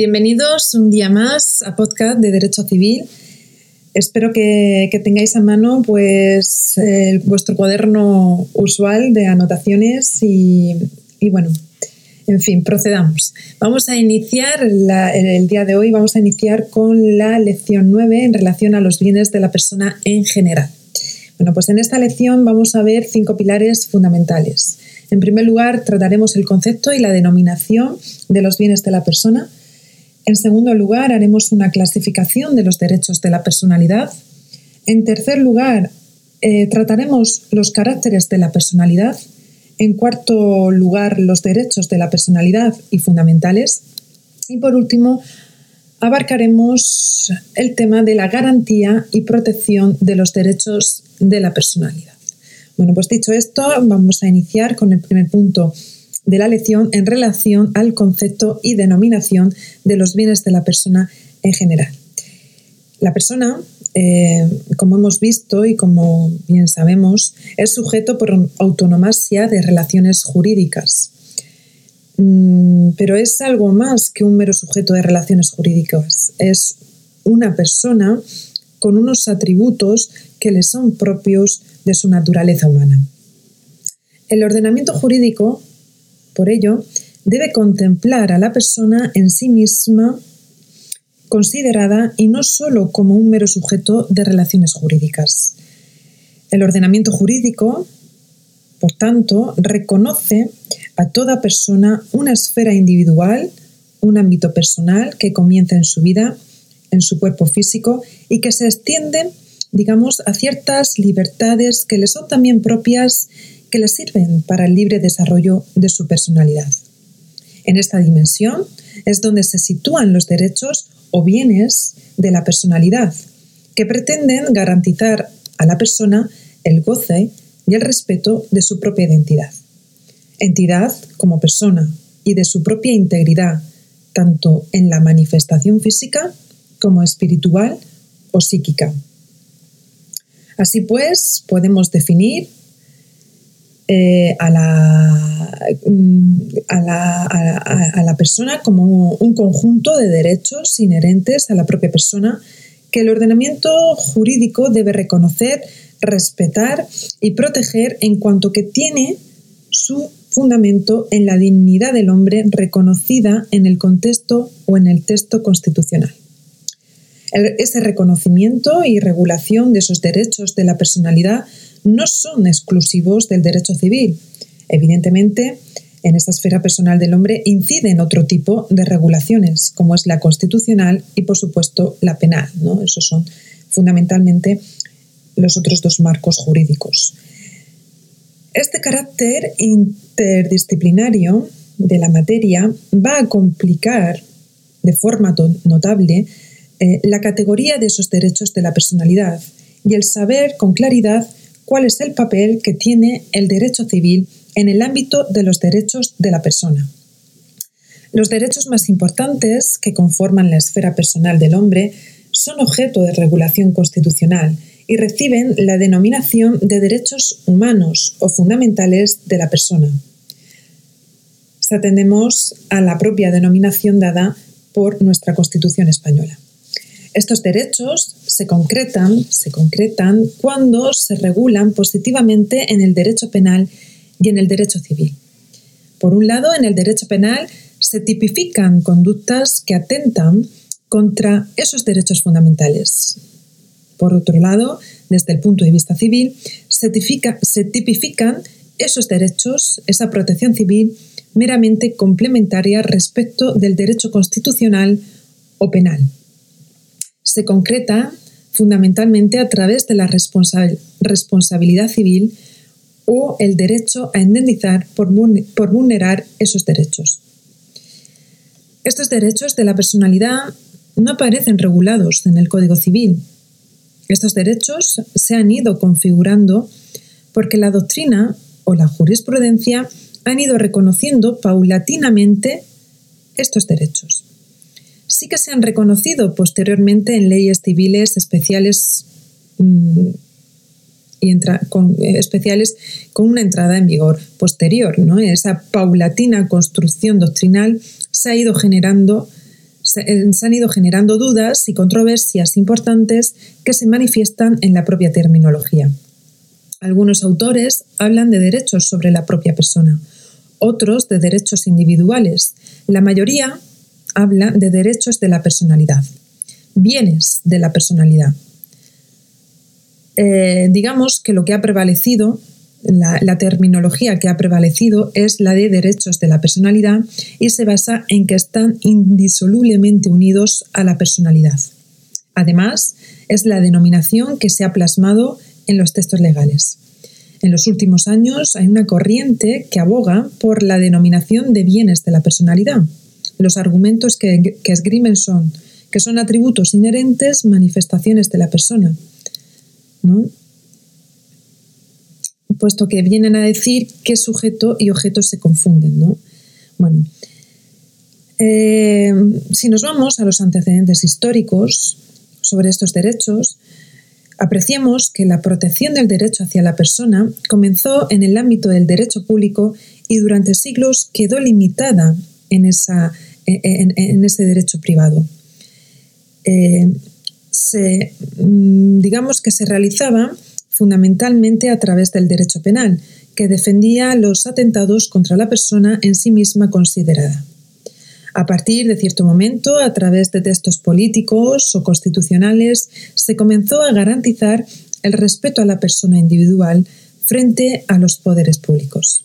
Bienvenidos un día más a podcast de Derecho Civil. Espero que, tengáis a mano pues vuestro cuaderno usual de anotaciones y, bueno, en fin, procedamos. Vamos a iniciar el día de hoy, vamos a iniciar con la lección 9 en relación a los bienes de la persona en general. Bueno, pues en esta lección vamos a ver cinco pilares fundamentales. En primer lugar, trataremos el concepto y la denominación de los bienes de la persona. En segundo lugar, haremos una clasificación de los derechos de la personalidad. En tercer lugar, eh, trataremos los caracteres de la personalidad. En cuarto lugar, los derechos de la personalidad y fundamentales. Y por último, abarcaremos el tema de la garantía y protección de los derechos de la personalidad. Bueno, pues dicho esto, vamos a iniciar con el primer punto de la lección en relación al concepto y denominación de los bienes de la persona en general. La persona, eh, como hemos visto y como bien sabemos, es sujeto por autonomasia de relaciones jurídicas. Mm, pero es algo más que un mero sujeto de relaciones jurídicas. Es una persona con unos atributos que le son propios de su naturaleza humana. El ordenamiento jurídico, por ello, debe contemplar a la persona en sí misma considerada y no sólo como un mero sujeto de relaciones jurídicas. El ordenamiento jurídico, por tanto, reconoce a toda persona una esfera individual, un ámbito personal que comienza en su vida, en su cuerpo físico y que se extiende, digamos, a ciertas libertades que le son también propias, que le sirven para el libre desarrollo de su personalidad. En esta dimensión es donde se sitúan los derechos o bienes de la personalidad, que pretenden garantizar a la persona el goce y el respeto de su propia identidad entidad como persona y de su propia integridad, tanto en la manifestación física como espiritual o psíquica. Así pues, podemos definir eh, a, mm, a, la, a, la, persona como un conjunto de derechos inherentes a la propia persona que el ordenamiento jurídico debe reconocer, respetar y proteger en cuanto que tiene su fundamento en la dignidad del hombre reconocida en el contexto o en el texto constitucional. ese reconocimiento y regulación de esos derechos de la personalidad no son exclusivos del derecho civil. Evidentemente, en esta esfera personal del hombre inciden otro tipo de regulaciones, como es la constitucional y, por supuesto, la penal. ¿no? Esos son fundamentalmente los otros dos marcos jurídicos. Este carácter interdisciplinario de la materia va a complicar de forma notable eh, la categoría de esos derechos de la personalidad y el saber con claridad cuál es el papel que tiene el derecho civil en el ámbito de los derechos de la persona. Los derechos más importantes que conforman la esfera personal del hombre son objeto de regulación constitucional y reciben la denominación de derechos humanos o fundamentales de la persona. Si atendemos a la propia denominación dada por nuestra Constitución española. Estos derechos se concretan, se concretan cuando se regulan positivamente en el derecho penal y en el derecho civil. Por un lado, en el derecho penal se tipifican conductas que atentan contra esos derechos fundamentales, por otro lado, desde el punto de vista civil, se, tipifican esos derechos, esa protección civil, meramente complementaria respecto del derecho constitucional o penal. Se concreta fundamentalmente a través de la responsabilidad civil o el derecho a indemnizar por vulnerar esos derechos. Estos derechos de la personalidad no aparecen regulados en el Código Civil, estos derechos se han ido configurando porque la doctrina o la jurisprudencia han ido reconociendo paulatinamente estos derechos. Sí que se han reconocido posteriormente en leyes civiles especiales mm, y con, eh, especiales con una entrada en vigor posterior. ¿no? Esa paulatina construcción doctrinal se ha ido generando se, se han ido generando dudas y controversias importantes que se manifiestan en la propia terminología. Algunos autores hablan de derechos sobre la propia persona, otros de derechos individuales. La mayoría habla de derechos de la personalidad, bienes de la personalidad. Eh, digamos que lo que ha prevalecido, la, terminología que ha prevalecido es la de derechos de la personalidad y se basa en que están indisolublemente unidos a la personalidad. Además, es la denominación que se ha plasmado en los textos legales. En los últimos años hay una corriente que aboga por la denominación de bienes de la personalidad. Los argumentos que, esgrimen son que son atributos inherentes, manifestaciones de la persona, puesto que vienen a decir que sujeto y objeto se confunden. ¿no? Bueno, eh, si nos vamos a los antecedentes históricos sobre estos derechos, Apreciemos que la protección del derecho hacia la persona comenzó en el ámbito del derecho público y durante siglos quedó limitada en, esa, en, ese derecho privado. Eh, se, mm, digamos que se realizaba fundamentalmente a través del derecho penal, que defendía los atentados contra la persona en sí misma considerada. A partir de cierto momento, a través de textos políticos o constitucionales, se comenzó a garantizar el respeto a la persona individual frente a los poderes públicos.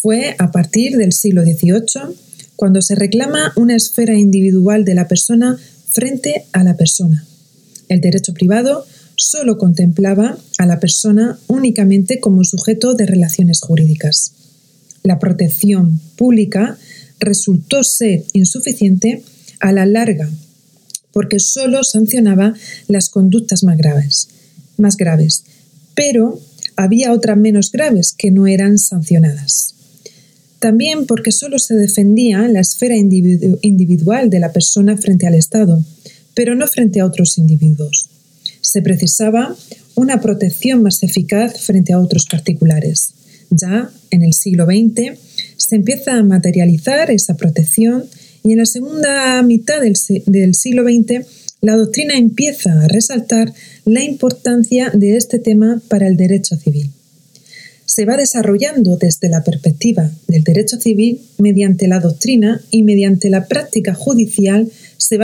Fue a partir del siglo XVIII cuando se reclama una esfera individual de la persona frente a la persona. El derecho privado solo contemplaba a la persona únicamente como sujeto de relaciones jurídicas. La protección pública resultó ser insuficiente a la larga, porque solo sancionaba las conductas más graves, más graves, pero había otras menos graves que no eran sancionadas. También porque solo se defendía la esfera individual de la persona frente al Estado, pero no frente a otros individuos. Se precisaba una protección más eficaz frente a otros particulares. Ya en el siglo XX se empieza a materializar esa protección y en la segunda mitad del, siglo XX la doctrina empieza a resaltar la importancia de este tema para el derecho civil. Se va desarrollando desde la perspectiva del derecho civil mediante la doctrina y mediante la práctica judicial se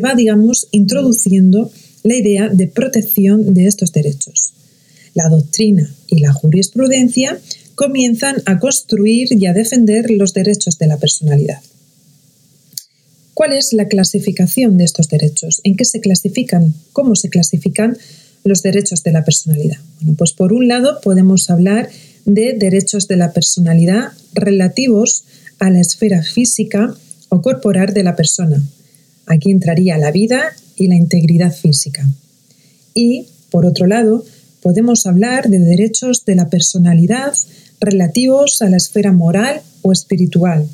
va, digamos, introduciendo la idea de protección de estos derechos. La doctrina y la jurisprudencia comienzan a construir y a defender los derechos de la personalidad. ¿Cuál es la clasificación de estos derechos? ¿En qué se clasifican? ¿Cómo se clasifican los derechos de la personalidad? Bueno, pues por un lado podemos hablar de derechos de la personalidad relativos a la esfera física o corporal de la persona. Aquí entraría la vida y la integridad física. Y, por otro lado, podemos hablar de derechos de la personalidad relativos a la esfera moral o espiritual,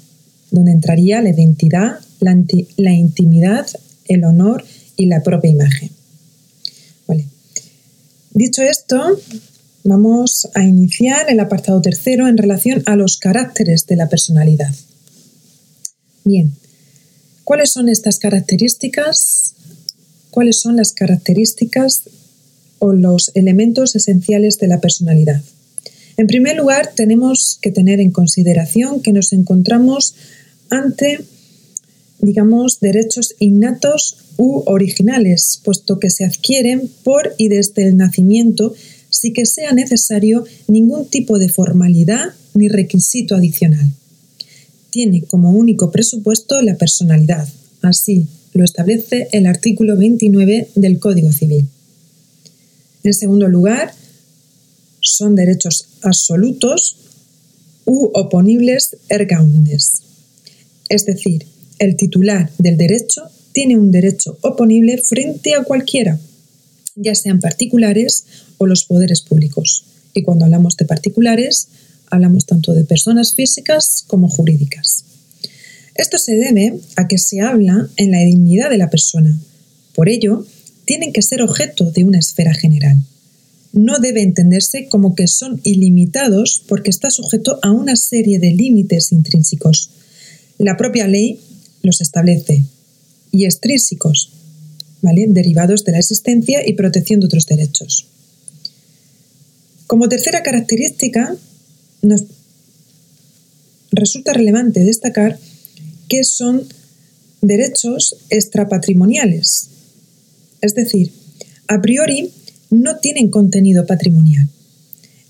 donde entraría la identidad, la, intimidad, el honor y la propia imagen. Dicho esto, vamos a iniciar el apartado tercero en relación a los caracteres de la personalidad. Bien, ¿cuáles son estas características? ¿Cuáles son las características o los elementos esenciales de la personalidad? En primer lugar, tenemos que tener en consideración que nos encontramos ante, digamos, derechos innatos u originales, puesto que se adquieren por y desde el nacimiento sin que sea necesario ningún tipo de formalidad ni requisito adicional. Tiene como único presupuesto la personalidad, así lo establece el artículo 29 del Código Civil. En segundo lugar, son derechos absolutos u oponibles erga omnes. Es decir, el titular del derecho tiene un derecho oponible frente a cualquiera, ya sean particulares o los poderes públicos. Y cuando hablamos de particulares, hablamos tanto de personas físicas como jurídicas. Esto se debe a que se habla en la dignidad de la persona. Por ello, tienen que ser objeto de una esfera general no debe entenderse como que son ilimitados porque está sujeto a una serie de límites intrínsecos. La propia ley los establece. y extrínsecos, ¿vale? derivados de la existencia y protección de otros derechos. Como tercera característica, nos resulta relevante destacar que son derechos extrapatrimoniales, es decir, a priori no tienen contenido patrimonial.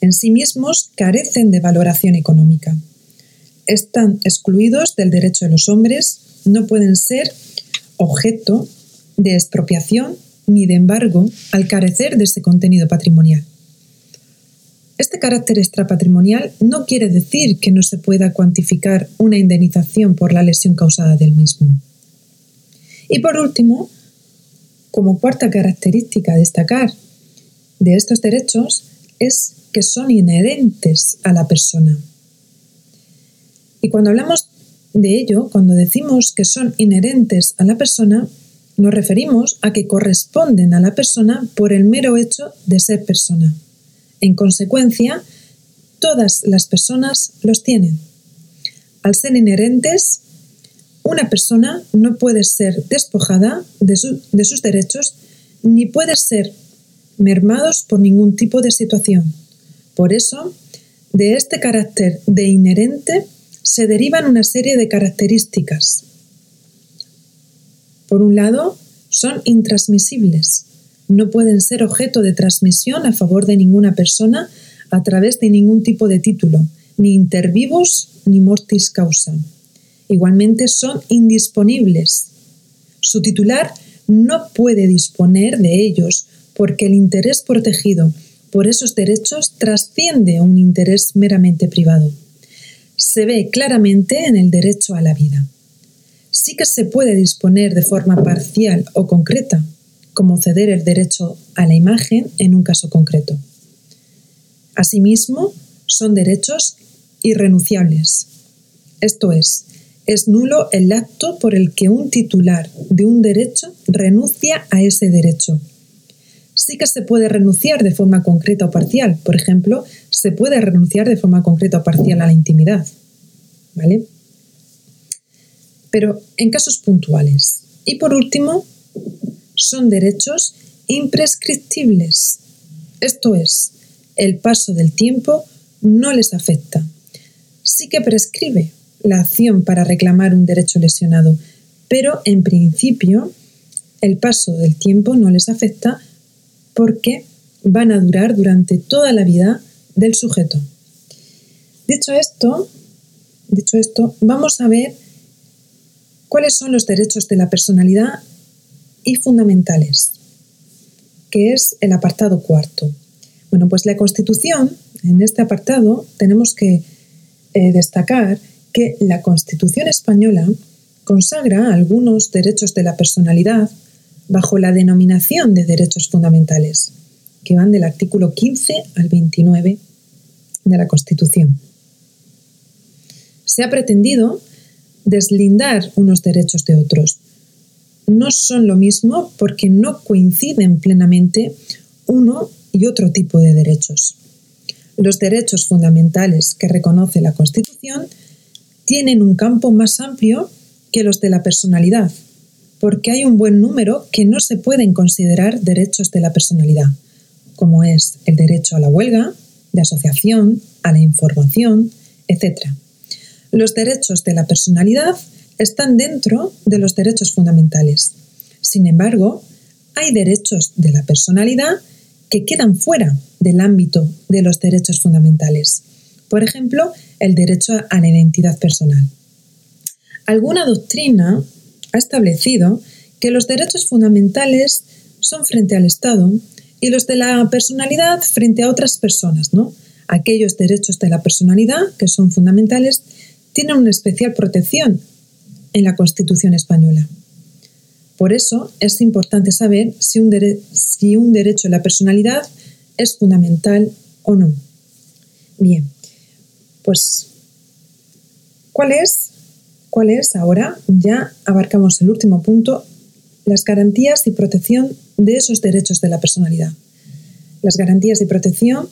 En sí mismos carecen de valoración económica. Están excluidos del derecho de los hombres, no pueden ser objeto de expropiación ni de embargo al carecer de ese contenido patrimonial. Este carácter extrapatrimonial no quiere decir que no se pueda cuantificar una indemnización por la lesión causada del mismo. Y por último, como cuarta característica a destacar de estos derechos es que son inherentes a la persona. Y cuando hablamos de ello, cuando decimos que son inherentes a la persona, nos referimos a que corresponden a la persona por el mero hecho de ser persona. En consecuencia, todas las personas los tienen. Al ser inherentes, una persona no puede ser despojada de, sus derechos ni puede ser mermados por ningún tipo de situación. Por eso, de este carácter de inherente se derivan una serie de características. Por un lado, son intransmisibles. No pueden ser objeto de transmisión a favor de ninguna persona a través de ningún tipo de título, ni inter vivos ni mortis causa. Igualmente son indisponibles. Su titular no puede disponer de ellos porque el interés protegido por esos derechos trasciende un interés meramente privado. Se ve claramente en el derecho a la vida. Sí que se puede disponer de forma parcial o concreta, como ceder el derecho a la imagen en un caso concreto. Asimismo, son derechos irrenunciables. Esto es, es nulo el acto por el que un titular de un derecho renuncia a ese derecho. Sí que se puede renunciar de forma concreta o parcial. Por ejemplo, se puede renunciar de forma concreta o parcial a la intimidad. ¿Vale? Pero en casos puntuales. Y por último, son derechos imprescriptibles. Esto es, el paso del tiempo no les afecta. Sí que prescribe, la acción para reclamar un derecho lesionado, pero en principio el paso del tiempo no les afecta porque van a durar durante toda la vida del sujeto. Dicho esto, dicho esto, vamos a ver cuáles son los derechos de la personalidad y fundamentales, que es el apartado cuarto. Bueno, pues la Constitución, en este apartado, tenemos que eh, destacar que la Constitución española consagra algunos derechos de la personalidad bajo la denominación de derechos fundamentales, que van del artículo 15 al 29 de la Constitución. Se ha pretendido deslindar unos derechos de otros. No son lo mismo porque no coinciden plenamente uno y otro tipo de derechos. Los derechos fundamentales que reconoce la Constitución tienen un campo más amplio que los de la personalidad, porque hay un buen número que no se pueden considerar derechos de la personalidad, como es el derecho a la huelga, de asociación, a la información, etc. Los derechos de la personalidad están dentro de los derechos fundamentales. Sin embargo, hay derechos de la personalidad que quedan fuera del ámbito de los derechos fundamentales. Por ejemplo, el derecho a la identidad personal. Alguna doctrina ha establecido que los derechos fundamentales son frente al Estado y los de la personalidad frente a otras personas, ¿no? Aquellos derechos de la personalidad que son fundamentales tienen una especial protección en la Constitución española. Por eso es importante saber si un, derecho de la personalidad es fundamental o no. Bien, pues, ¿cuál es? ¿Cuál es ahora? Ya abarcamos el último punto, las garantías y protección de esos derechos de la personalidad. Las garantías y protección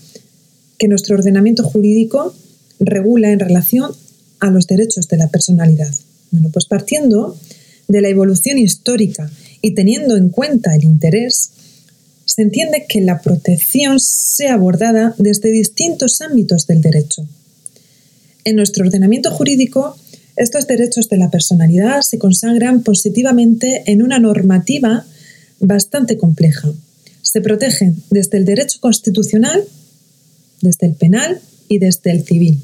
que nuestro ordenamiento jurídico regula en relación a los derechos de la personalidad. Bueno, pues partiendo de la evolución histórica y teniendo en cuenta el interés, se entiende que la protección sea abordada desde distintos ámbitos del derecho. En nuestro ordenamiento jurídico, estos derechos de la personalidad se consagran positivamente en una normativa bastante compleja. Se protegen desde el derecho constitucional, desde el penal y desde el civil.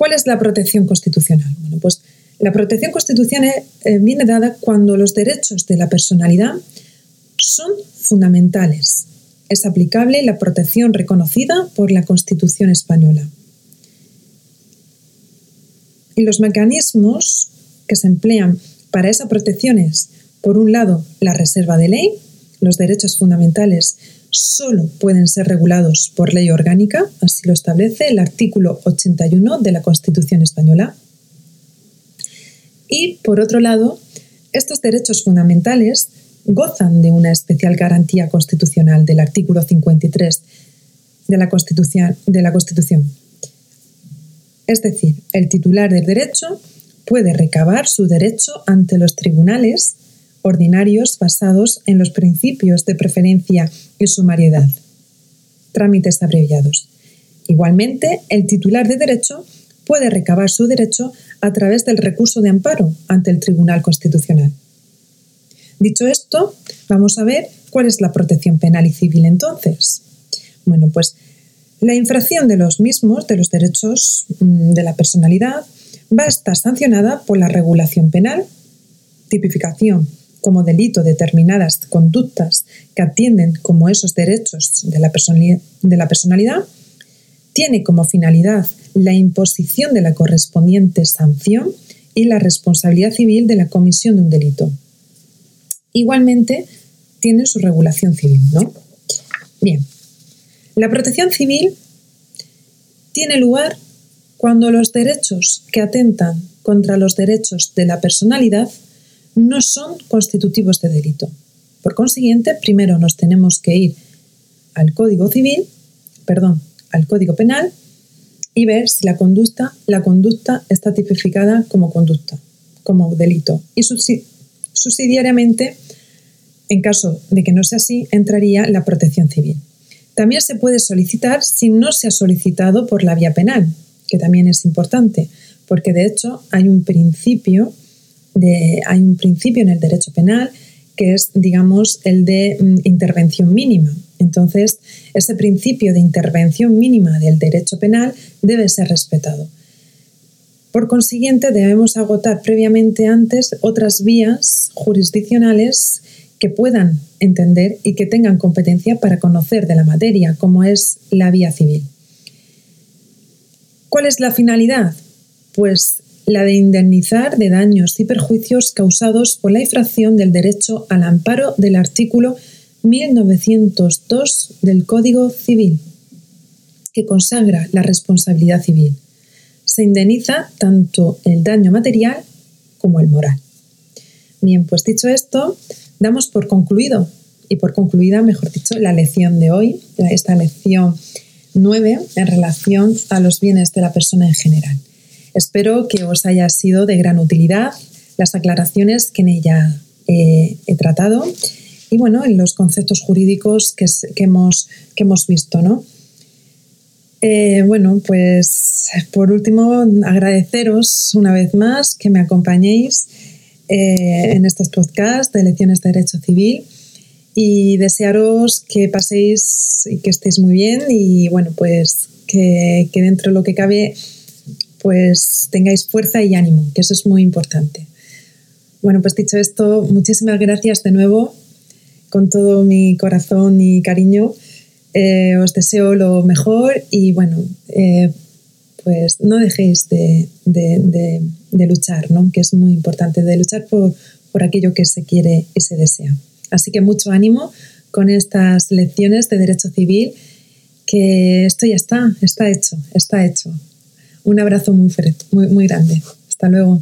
¿Cuál es la protección constitucional? Bueno, pues la protección constitucional eh, viene dada cuando los derechos de la personalidad son fundamentales. Es aplicable la protección reconocida por la Constitución española. Y los mecanismos que se emplean para esa protección es, por un lado, la reserva de ley, los derechos fundamentales solo pueden ser regulados por ley orgánica, así lo establece el artículo 81 de la Constitución española. Y, por otro lado, estos derechos fundamentales gozan de una especial garantía constitucional del artículo 53 de la Constitución. De la Constitución. Es decir, el titular del derecho puede recabar su derecho ante los tribunales ordinarios basados en los principios de preferencia y sumariedad. Trámites abreviados. Igualmente, el titular de derecho puede recabar su derecho a través del recurso de amparo ante el Tribunal Constitucional. Dicho esto, vamos a ver cuál es la protección penal y civil entonces. Bueno, pues la infracción de los mismos, de los derechos mm, de la personalidad, va a estar sancionada por la regulación penal, tipificación como delito determinadas conductas que atienden como esos derechos de la, de la personalidad, tiene como finalidad la imposición de la correspondiente sanción y la responsabilidad civil de la comisión de un delito. Igualmente, tiene su regulación civil, ¿no? Bien, la protección civil tiene lugar cuando los derechos que atentan contra los derechos de la personalidad no son constitutivos de delito. Por consiguiente, primero nos tenemos que ir al Código Civil, perdón, al Código Penal y ver si la conducta, la conducta está tipificada como conducta, como delito. Y subsidiariamente, en caso de que no sea así, entraría la protección civil. También se puede solicitar si no se ha solicitado por la vía penal, que también es importante, porque de hecho hay un principio hay un principio en el derecho penal que es, digamos, el de mm, intervención mínima. Entonces, ese principio de intervención mínima del derecho penal debe ser respetado. Por consiguiente, debemos agotar previamente antes otras vías jurisdiccionales que puedan entender y que tengan competencia para conocer de la materia, como es la vía civil. ¿Cuál es la finalidad? Pues la de indemnizar de daños y perjuicios causados por la infracción del derecho al amparo del artículo 1902 del Código Civil, que consagra la responsabilidad civil. Se indemniza tanto el daño material como el moral. Bien, pues dicho esto, damos por concluido y por concluida, mejor dicho, la lección de hoy, esta lección 9 en relación a los bienes de la persona en general. Espero que os haya sido de gran utilidad las aclaraciones que en ella he tratado y bueno, en los conceptos jurídicos que, hemos, que hemos visto, ¿no? Eh, bueno, pues por último, agradeceros una vez más que me acompañéis eh, en estos podcasts de lecciones de Derecho Civil y desearos que paséis y que estéis muy bien y bueno, pues que, que dentro de lo que cabe pues tengáis fuerza y ánimo, que eso es muy importante. Bueno, pues dicho esto, muchísimas gracias de nuevo, con todo mi corazón y cariño. Eh, os deseo lo mejor y bueno, eh, pues no dejéis de, luchar, ¿no? que es muy importante, de luchar por, por aquello que se quiere y se desea. Así que mucho ánimo con estas lecciones de derecho civil, que esto ya está, está hecho, está hecho. Un abrazo muy, muy, muy grande. Hasta luego.